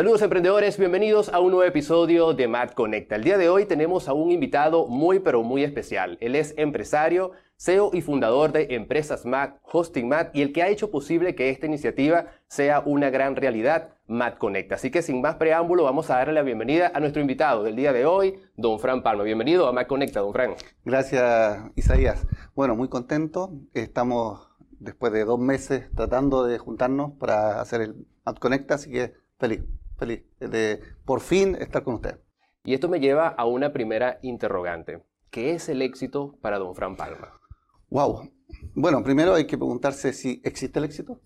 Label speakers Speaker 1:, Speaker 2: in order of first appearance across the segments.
Speaker 1: Saludos emprendedores, bienvenidos a un nuevo episodio de Matt Conecta. El día de hoy tenemos a un invitado muy pero muy especial. Él es empresario, CEO y fundador de Empresas Matt, Hosting Matt y el que ha hecho posible que esta iniciativa sea una gran realidad, Matt Conecta. Así que sin más preámbulo vamos a darle la bienvenida a nuestro invitado del día de hoy, don Fran Palma. Bienvenido a Matt Conecta, don Fran.
Speaker 2: Gracias, Isaías. Bueno, muy contento. Estamos después de dos meses tratando de juntarnos para hacer el Matt Conecta, así que feliz feliz de por fin estar con usted.
Speaker 1: Y esto me lleva a una primera interrogante. ¿Qué es el éxito para don Fran Palma?
Speaker 2: Wow. Bueno, primero hay que preguntarse si existe el éxito.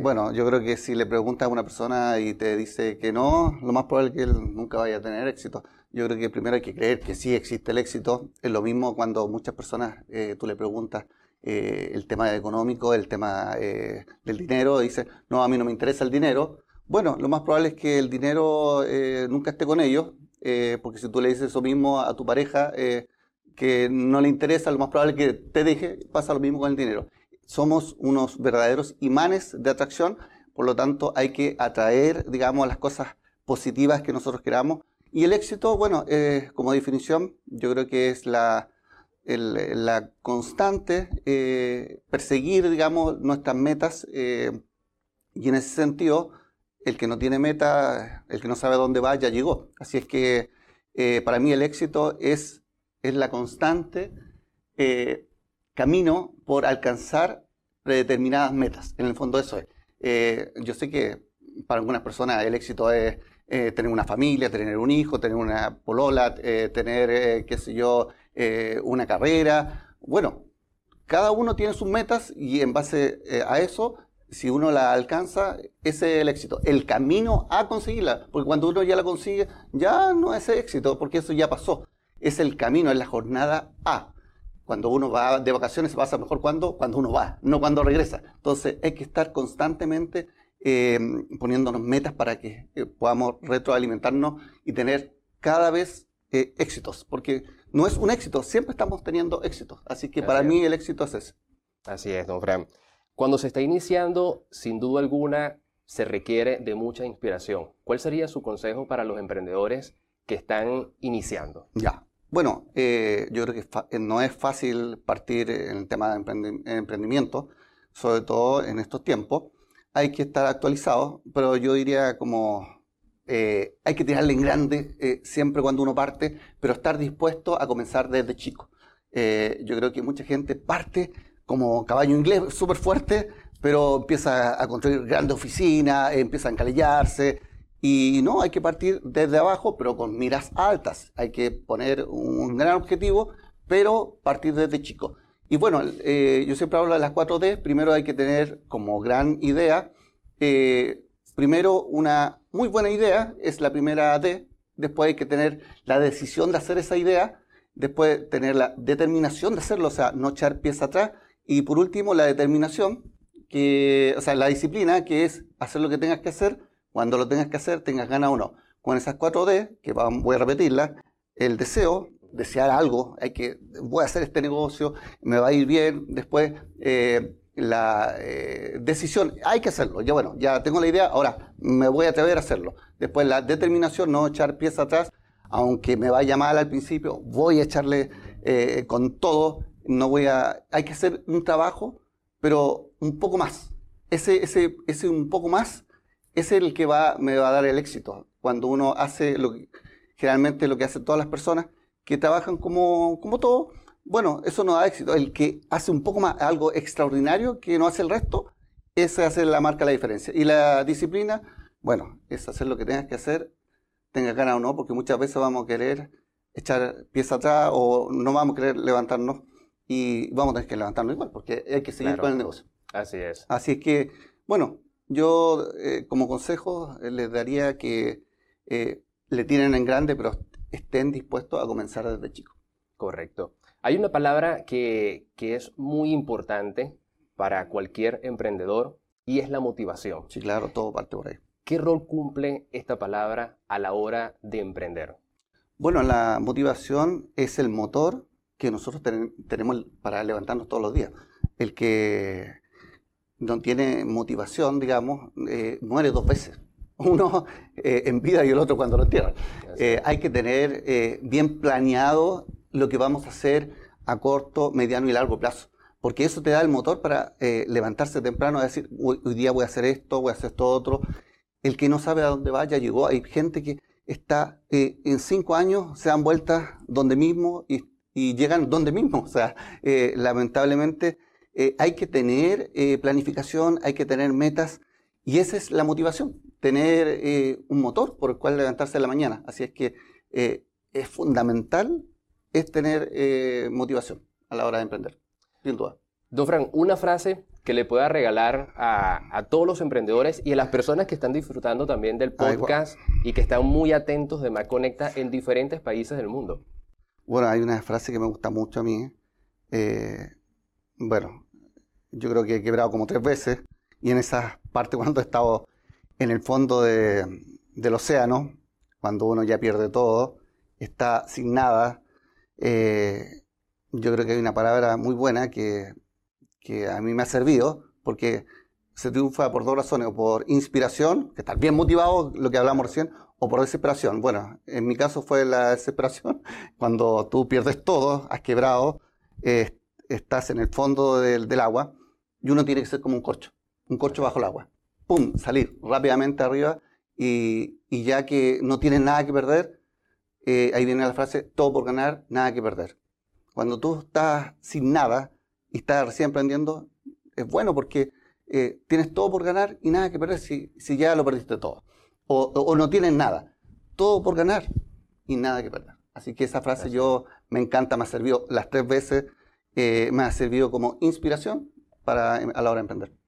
Speaker 2: Bueno, yo creo que si le preguntas a una persona y te dice que no, lo más probable es que él nunca vaya a tener éxito. Yo creo que primero hay que creer que sí existe el éxito. Es lo mismo cuando muchas personas eh, tú le preguntas eh, el tema económico, el tema eh, del dinero, dice, no, a mí no me interesa el dinero. Bueno, lo más probable es que el dinero eh, nunca esté con ellos, eh, porque si tú le dices eso mismo a tu pareja eh, que no le interesa, lo más probable es que te deje, pasa lo mismo con el dinero. Somos unos verdaderos imanes de atracción, por lo tanto hay que atraer, digamos, las cosas positivas que nosotros queramos. Y el éxito, bueno, como definición, yo creo que es la, la constante perseguir, digamos, nuestras metas y en ese sentido el que no tiene meta, el que no sabe dónde va, ya llegó. Así es que eh, para mí el éxito es, es la constante eh, camino por alcanzar predeterminadas metas. En el fondo eso es. Eh, yo sé que para algunas personas el éxito es tener una familia, tener un hijo, tener una polola, tener, qué sé yo, una carrera. Bueno, cada uno tiene sus metas y en base a eso si uno la alcanza, ese es el éxito. El camino a conseguirla, porque cuando uno ya la consigue, ya no es éxito, porque eso ya pasó. Es el camino, es la jornada A. Cuando uno va de vacaciones se pasa mejor cuando, cuando uno va, no cuando regresa. Entonces hay que estar constantemente eh, poniéndonos metas para que eh, podamos retroalimentarnos y tener cada vez eh, éxitos, porque no es un éxito, siempre estamos teniendo éxitos. Así que para mí el éxito es ese.
Speaker 1: Así es, don Fran. Cuando se está iniciando, sin duda alguna, se requiere de mucha inspiración. ¿Cuál sería su consejo para los emprendedores que están iniciando?
Speaker 2: Ya. Bueno, eh, yo creo que eh, no es fácil partir en el tema de emprendimiento, sobre todo en estos tiempos. Hay que estar actualizado, pero yo diría como eh, hay que tirarle en grande siempre cuando uno parte, pero estar dispuesto a comenzar desde chico. yo creo que mucha gente parte como caballo inglés súper fuerte, pero empieza a construir grandes oficinas, empieza a encalillarse. Y no, hay que partir desde abajo, pero con miras altas. Hay que poner un gran objetivo, pero partir desde chico. Y bueno, eh, yo siempre hablo de las 4D. Primero hay que tener como gran idea, eh, primero una muy buena idea, es la primera D. Después hay que tener la decisión de hacer esa idea. Después tener la determinación de hacerlo, o sea, no echar pies atrás. Y por último, la determinación, que, o sea, la disciplina, que es hacer lo que tengas que hacer, cuando lo tengas que hacer, tengas ganas o no. Con esas 4D, que voy a repetirla, el deseo, desear algo, hay que, voy a hacer este negocio, me va a ir bien, después eh, la eh, decisión, hay que hacerlo, ya bueno, ya tengo la idea, ahora me voy a atrever a hacerlo. Después la determinación, no echar pies atrás, aunque me vaya mal al principio, voy a echarle eh, con todo no voy a, hay que hacer un trabajo, pero un poco más. Ese, ese, ese un poco más es el que va, me va a dar el éxito. Cuando uno hace lo que, generalmente lo que hacen todas las personas que trabajan como, como todo, bueno, eso no da éxito. El que hace un poco más algo extraordinario que no hace el resto, ese hace la marca la diferencia. Y la disciplina, bueno, es hacer lo que tengas que hacer, tenga ganas o no, porque muchas veces vamos a querer echar pieza atrás o no vamos a querer levantarnos y vamos a tener que levantarlo igual, porque hay que seguir con el negocio.
Speaker 1: Así es.
Speaker 2: Así es que, bueno, yo eh, como consejo eh, les daría que eh, le tienen en grande, pero estén dispuestos a comenzar desde chico.
Speaker 1: Correcto. Hay una palabra que, que es muy importante para cualquier emprendedor y es la motivación.
Speaker 2: Sí, claro, todo parte por ahí.
Speaker 1: ¿Qué rol cumple esta palabra a la hora de emprender?
Speaker 2: Bueno, la motivación es el motor que nosotros tenemos para levantarnos todos los días. El que no tiene motivación, digamos, eh, muere dos veces. uno eh, en vida y el otro cuando lo entierran. Eh, hay que tener eh, bien planeado lo que vamos a hacer a corto, mediano y largo plazo. Porque eso te da el motor para levantarse temprano y decir, hoy, día voy a hacer esto, voy a hacer esto otro. El que no sabe a dónde va ya llegó. Hay gente que está en cinco años, se dan vueltas donde mismo y, y llegan donde mismo. O sea, lamentablemente hay que tener planificación, hay que tener metas y esa es la motivación, tener eh, un motor por el cual levantarse en la mañana. Así es que eh, es fundamental es tener eh, motivación a la hora de emprender, sin duda.
Speaker 1: Don Fran, una frase que le pueda regalar a, todos los emprendedores y a las personas que están disfrutando también del podcast y que están muy atentos de Mac Conecta en diferentes países del mundo.
Speaker 2: Bueno, hay una frase que me gusta mucho a mí. bueno, yo creo que he quebrado como tres veces y en esa parte cuando he estado en el fondo del océano, cuando uno ya pierde todo, está sin nada, eh, yo creo que hay una palabra muy buena que, a mí me ha servido, porque se triunfa por dos razones, o por inspiración, que estás bien motivado, lo que hablamos recién, o por desesperación. Bueno, en mi caso fue la desesperación, cuando tú pierdes todo, has quebrado, estás en el fondo del, del agua, y uno tiene que ser como un corcho un corcho bajo el agua. ¡Pum! Salir rápidamente arriba y, ya que no tienes nada que perder, eh, ahí viene la frase, todo por ganar, nada que perder. Cuando tú estás sin nada y estás recién aprendiendo, es bueno porque eh, tienes todo por ganar y nada que perder si, si ya lo perdiste todo. O, no tienes nada. Todo por ganar y nada que perder. Así que esa frase yo me encanta, me ha servido las tres veces, eh, me ha servido como inspiración para, a la hora de emprender.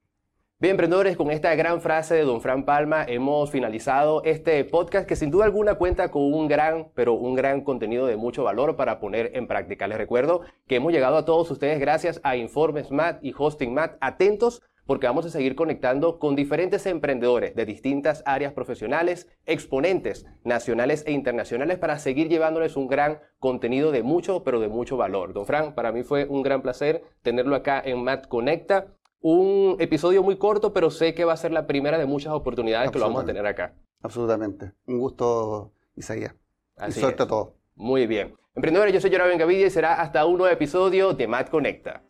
Speaker 1: Bien, emprendedores, con esta gran frase de don Fran Palma hemos finalizado este podcast que sin duda alguna cuenta con un gran, pero un gran contenido de mucho valor para poner en práctica. Les recuerdo que hemos llegado a todos ustedes gracias a Informes Mat y Hosting Mat. Atentos porque vamos a seguir conectando con diferentes emprendedores de distintas áreas profesionales, exponentes nacionales e internacionales para seguir llevándoles un gran contenido de mucho, pero de mucho valor. Don Fran, para mí fue un gran placer tenerlo acá en Mat Conecta un episodio muy corto, pero sé que va a ser la primera de muchas oportunidades que lo vamos a tener acá.
Speaker 2: Absolutamente. Un gusto, Isaías. y suerte a todos.
Speaker 1: Muy bien. Emprendedores, yo soy Jonathan Gavidia y será hasta un nuevo episodio de Matt Conecta.